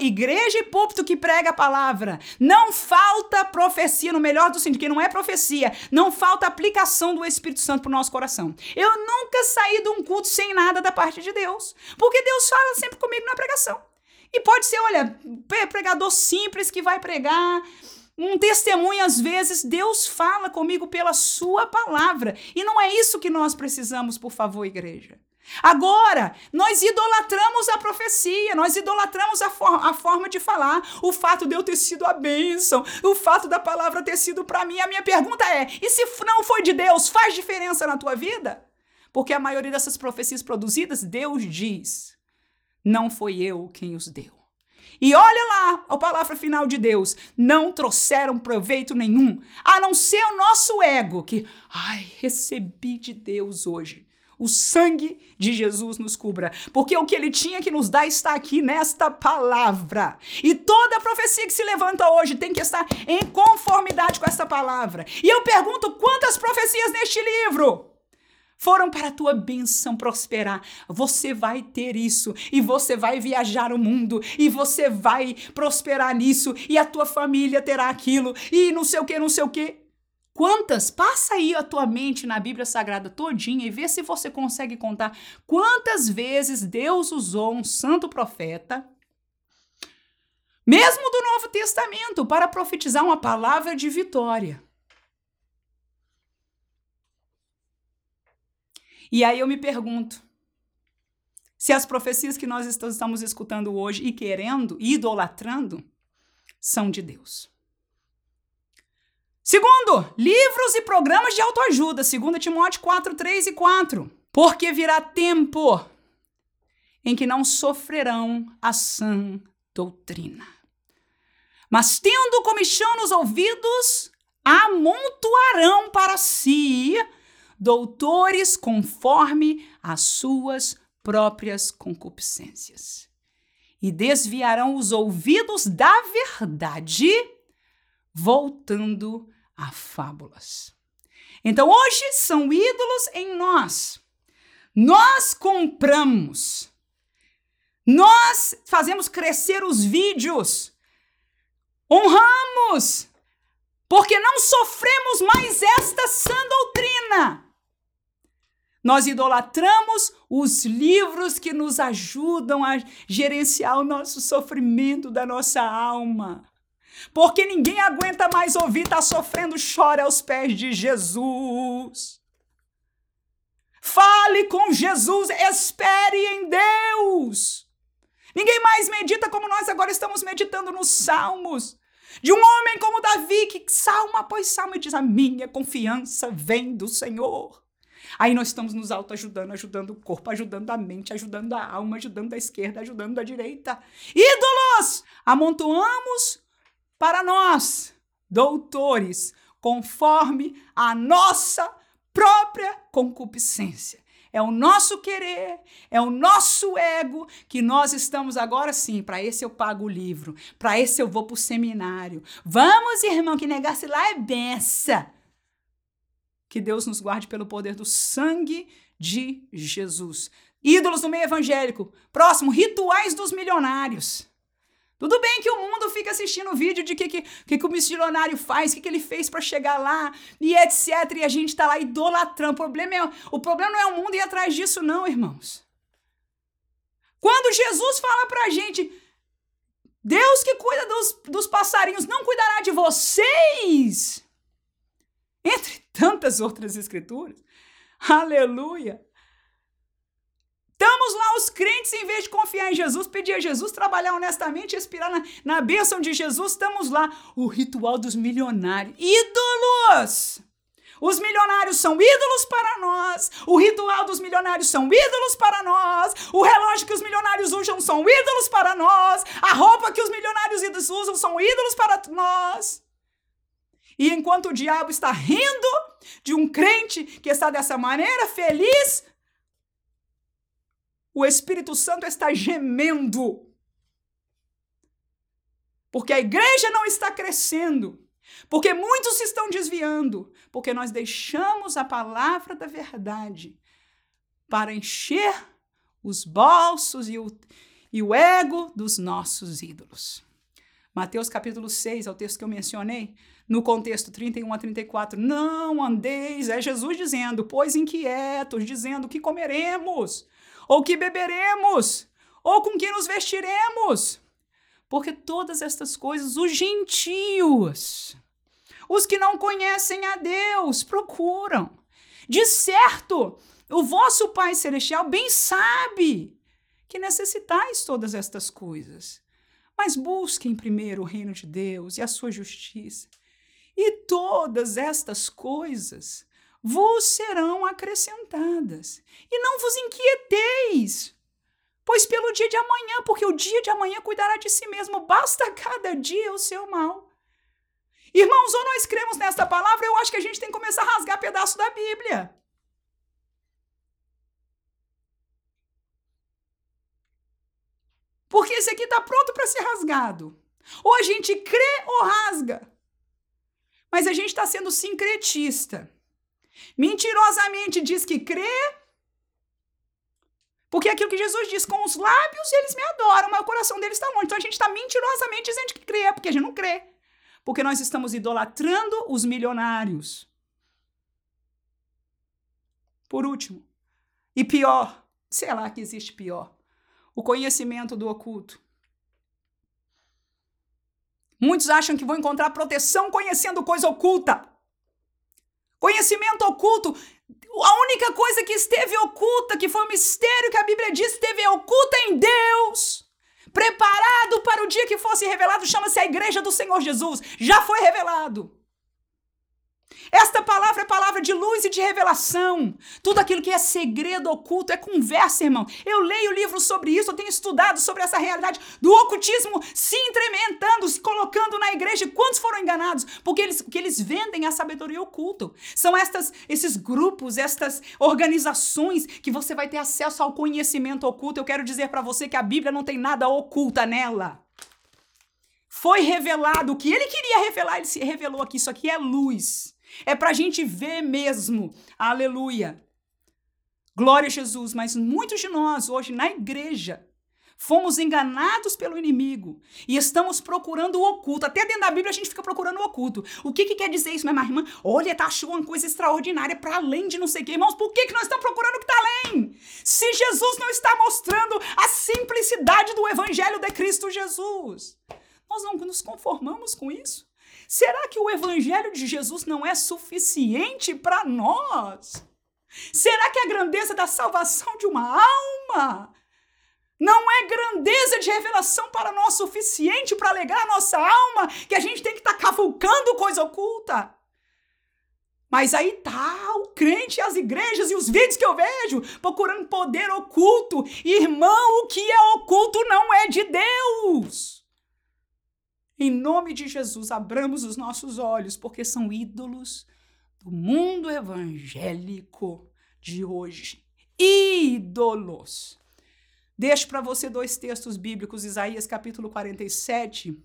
igreja e púlpito que prega a palavra. Não falta profecia, no melhor do sentido, que não é profecia, não falta aplicação do Espírito Santo para o nosso coração. Eu nunca saí de um culto sem nada da parte de Deus, porque Deus fala sempre comigo na pregação. E pode ser, olha, pregador simples que vai pregar, um testemunho, às vezes, Deus fala comigo pela sua palavra. E não é isso que nós precisamos, por favor, igreja. Agora, nós idolatramos a profecia, nós idolatramos a, for a, forma de falar, o fato de eu ter sido a bênção, o fato da palavra ter sido para mim. A minha pergunta é: e se não foi de Deus, faz diferença na tua vida? Porque a maioria dessas profecias produzidas, Deus diz: não foi eu quem os deu. E olha lá a palavra final de Deus: não trouxeram proveito nenhum, a não ser o nosso ego, que, ai, recebi de Deus hoje o sangue de Jesus nos cubra, porque o que ele tinha que nos dar está aqui nesta palavra. E toda profecia que se levanta hoje tem que estar em conformidade com esta palavra. E eu pergunto: quantas profecias neste livro? Foram para a tua bênção prosperar. Você vai ter isso e você vai viajar o mundo e você vai prosperar nisso e a tua família terá aquilo e não sei o que, não sei o que. Quantas? Passa aí a tua mente na Bíblia Sagrada todinha e vê se você consegue contar quantas vezes Deus usou um santo profeta, mesmo do Novo Testamento, para profetizar uma palavra de vitória. E aí eu me pergunto, se as profecias que nós estamos escutando hoje e querendo, idolatrando, são de Deus. Segundo, livros e programas de autoajuda, 2 Timóteo 4, 3 e 4. Porque virá tempo em que não sofrerão a sã doutrina. Mas tendo comichão nos ouvidos, amontoarão para si doutores conforme as suas próprias concupiscências. E desviarão os ouvidos da verdade, voltando a fábulas. Então, hoje são ídolos em nós. Nós compramos. Nós fazemos crescer os vídeos. Honramos. Porque não sofremos mais esta sã doutrina. Nós idolatramos os livros que nos ajudam a gerenciar o nosso sofrimento da nossa alma. Porque ninguém aguenta mais ouvir, tá sofrendo, chora aos pés de Jesus. Fale com Jesus, espere em Deus. Ninguém mais medita como nós agora estamos meditando nos Salmos. De um homem como Davi, que salmo após salmo diz: A minha confiança vem do Senhor. Aí nós estamos nos autoajudando, ajudando o corpo, ajudando a mente, ajudando a alma, ajudando a esquerda, ajudando a direita. Ídolos! Amontoamos para nós, doutores, conforme a nossa própria concupiscência. É o nosso querer, é o nosso ego que nós estamos agora sim. Para esse eu pago o livro, para esse eu vou para o seminário. Vamos, irmão, que negar-se lá é benção. Que Deus nos guarde pelo poder do sangue de Jesus. Ídolos no meio evangélico. Próximo, rituais dos milionários. Tudo bem que o mundo fica assistindo vídeo de que, que, que, que o missionário faz, o que, que ele fez para chegar lá, e etc. E a gente tá lá idolatrando. O problema, é, o problema não é o mundo ir atrás disso, não, irmãos. Quando Jesus fala pra gente, Deus que cuida dos, dos passarinhos não cuidará de vocês. Entre tantas outras escrituras. Aleluia. Estamos lá, os crentes, em vez de confiar em Jesus, pedir a Jesus, trabalhar honestamente, respirar na, na bênção de Jesus, estamos lá. O ritual dos milionários. Ídolos! Os milionários são ídolos para nós. O ritual dos milionários são ídolos para nós. O relógio que os milionários usam são ídolos para nós. A roupa que os milionários usam são ídolos para nós. E enquanto o diabo está rindo de um crente que está dessa maneira, feliz, o Espírito Santo está gemendo. Porque a igreja não está crescendo. Porque muitos se estão desviando. Porque nós deixamos a palavra da verdade para encher os bolsos e o, e o ego dos nossos ídolos. Mateus capítulo 6 é o texto que eu mencionei, no contexto 31 a 34. Não andeis, é Jesus dizendo, pois inquietos, dizendo que comeremos, ou que beberemos, ou com que nos vestiremos. Porque todas estas coisas, os gentios, os que não conhecem a Deus, procuram. De certo, o vosso Pai Celestial bem sabe que necessitais todas estas coisas. Mas busquem primeiro o reino de Deus e a sua justiça, e todas estas coisas vos serão acrescentadas. E não vos inquieteis, pois pelo dia de amanhã, porque o dia de amanhã cuidará de si mesmo, basta cada dia o seu mal. Irmãos, ou nós cremos nesta palavra, eu acho que a gente tem que começar a rasgar pedaço da Bíblia. Porque esse aqui está pronto para ser rasgado. Ou a gente crê ou rasga. Mas a gente está sendo sincretista. Mentirosamente diz que crê, porque é aquilo que Jesus diz, com os lábios eles me adoram, mas o coração deles está longe. Então a gente está mentirosamente dizendo que crê, porque a gente não crê. Porque nós estamos idolatrando os milionários. Por último, e pior, sei lá que existe pior o conhecimento do oculto. Muitos acham que vão encontrar proteção conhecendo coisa oculta. Conhecimento oculto. A única coisa que esteve oculta, que foi um mistério que a Bíblia diz, esteve oculta em Deus. Preparado para o dia que fosse revelado, chama-se a Igreja do Senhor Jesus. Já foi revelado. Esta palavra é palavra de luz e de revelação. Tudo aquilo que é segredo oculto é conversa, irmão. Eu leio livros sobre isso, eu tenho estudado sobre essa realidade do ocultismo se incrementando, se colocando na igreja. Quantos foram enganados? Porque eles, porque eles vendem a sabedoria oculta. São estas, esses grupos, estas organizações que você vai ter acesso ao conhecimento oculto. Eu quero dizer para você que a Bíblia não tem nada oculta nela. Foi revelado o que ele queria revelar, ele se revelou aqui. Isso aqui é luz. É para a gente ver mesmo. Aleluia. Glória a Jesus. Mas muitos de nós, hoje na igreja, fomos enganados pelo inimigo e estamos procurando o oculto. Até dentro da Bíblia a gente fica procurando o oculto. O que, que quer dizer isso, minha irmã? Olha, tá achou uma coisa extraordinária para além de não sei o que. Irmãos, por que, que nós estamos procurando o que está além? Se Jesus não está mostrando a simplicidade do evangelho de Cristo Jesus. Nós não nos conformamos com isso. Será que o evangelho de Jesus não é suficiente para nós? Será que a grandeza da salvação de uma alma não é grandeza de revelação para nós suficiente para alegrar a nossa alma, que a gente tem que estar tá cavucando coisa oculta? Mas aí tá o crente, as igrejas e os vídeos que eu vejo procurando poder oculto. Irmão, o que é oculto não é de Deus. Em nome de Jesus, abramos os nossos olhos, porque são ídolos do mundo evangélico de hoje. Ídolos. Deixo para você dois textos bíblicos, Isaías capítulo 47,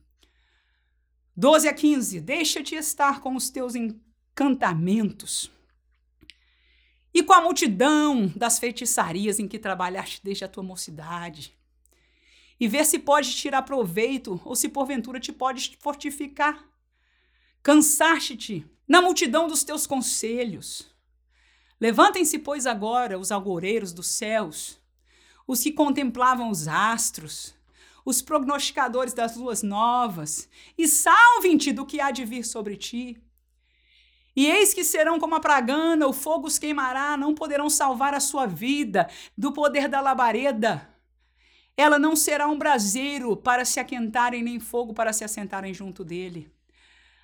12 a 15. Deixa-te estar com os teus encantamentos e com a multidão das feitiçarias em que trabalhaste desde a tua mocidade e ver se pode tirar proveito ou se porventura te pode fortificar. Cansaste-te na multidão dos teus conselhos. Levantem-se, pois, agora os algoreiros dos céus, os que contemplavam os astros, os prognosticadores das luas novas, e salvem-te do que há de vir sobre ti. E eis que serão como a pragana, o fogo os queimará, não poderão salvar a sua vida do poder da labareda. Ela não será um braseiro para se aquentarem, nem fogo para se assentarem junto dele.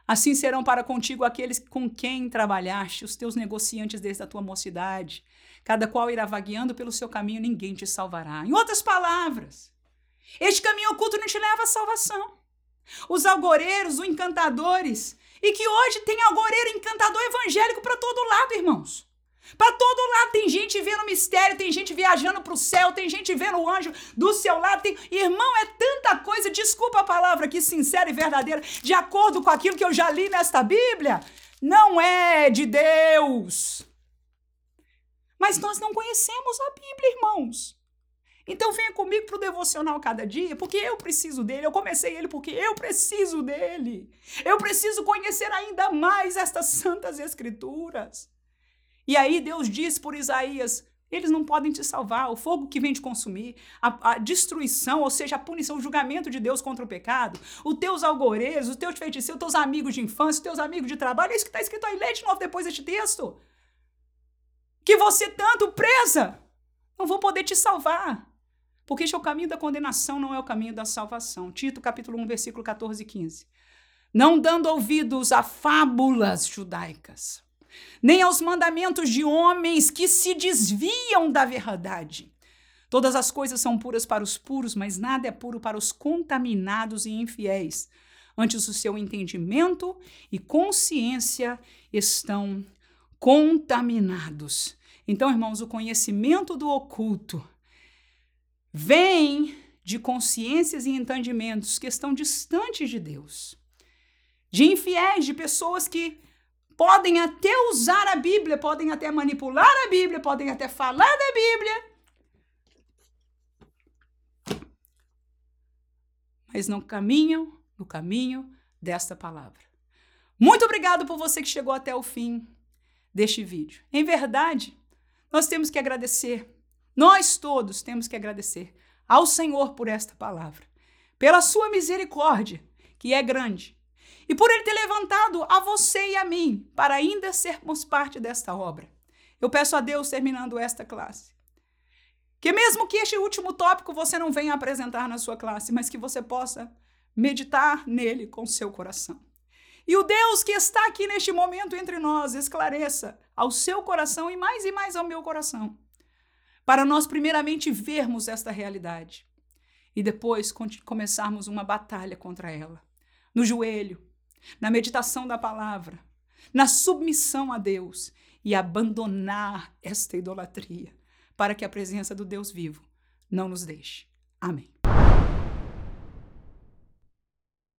Assim serão para contigo aqueles com quem trabalhaste, os teus negociantes desde a tua mocidade. Cada qual irá vagueando pelo seu caminho, ninguém te salvará. Em outras palavras, este caminho oculto não te leva à salvação. Os algoreiros, os encantadores, e que hoje tem algoreiro encantador evangélico para todo lado, irmãos. Para todo lado tem gente vendo mistério, tem gente viajando para o céu, tem gente vendo o anjo do seu lado. Tem... Irmão, é tanta coisa, desculpa a palavra aqui, sincera e verdadeira, de acordo com aquilo que eu já li nesta Bíblia, não é de Deus. Mas nós não conhecemos a Bíblia, irmãos. Então venha comigo para o devocional cada dia, porque eu preciso dele. Eu comecei ele porque eu preciso dele. Eu preciso conhecer ainda mais estas santas escrituras. E aí Deus diz por Isaías: eles não podem te salvar. O fogo que vem te consumir, a, a, destruição, ou seja, a punição, o julgamento de Deus contra o pecado, os teus algorezes, os teus feiticeiros, os teus amigos de infância, os teus amigos de trabalho, é isso que está escrito aí. Lê de novo depois deste texto. Que você tanto presa não vão poder te salvar. Porque este é o caminho da condenação, não é o caminho da salvação. Tito, capítulo 1, versículo 14 e 15. Não dando ouvidos a fábulas judaicas nem aos mandamentos de homens que se desviam da verdade. Todas as coisas são puras para os puros, mas nada é puro para os contaminados e infiéis. Antes o seu entendimento e consciência estão contaminados. Então, irmãos, o conhecimento do oculto vem de consciências e entendimentos que estão distantes de Deus, de infiéis, de pessoas que podem até usar a Bíblia, podem até manipular a Bíblia, podem até falar da Bíblia, mas não caminham no caminho desta palavra. Muito obrigado por você que chegou até o fim deste vídeo. Em verdade, nós temos que agradecer, nós todos temos que agradecer ao Senhor por esta palavra, pela sua misericórdia, que é grande, e por ele ter levantado a você e a mim para ainda sermos parte desta obra. Eu peço a Deus, terminando esta classe, que mesmo que este último tópico você não venha apresentar na sua classe, mas que você possa meditar nele com seu coração. E o Deus que está aqui neste momento entre nós esclareça ao seu coração e mais e mais ao meu coração, para nós primeiramente vermos esta realidade e depois começarmos uma batalha contra ela, no joelho, na meditação da palavra, na submissão a Deus e abandonar esta idolatria, para que a presença do Deus vivo não nos deixe. Amém.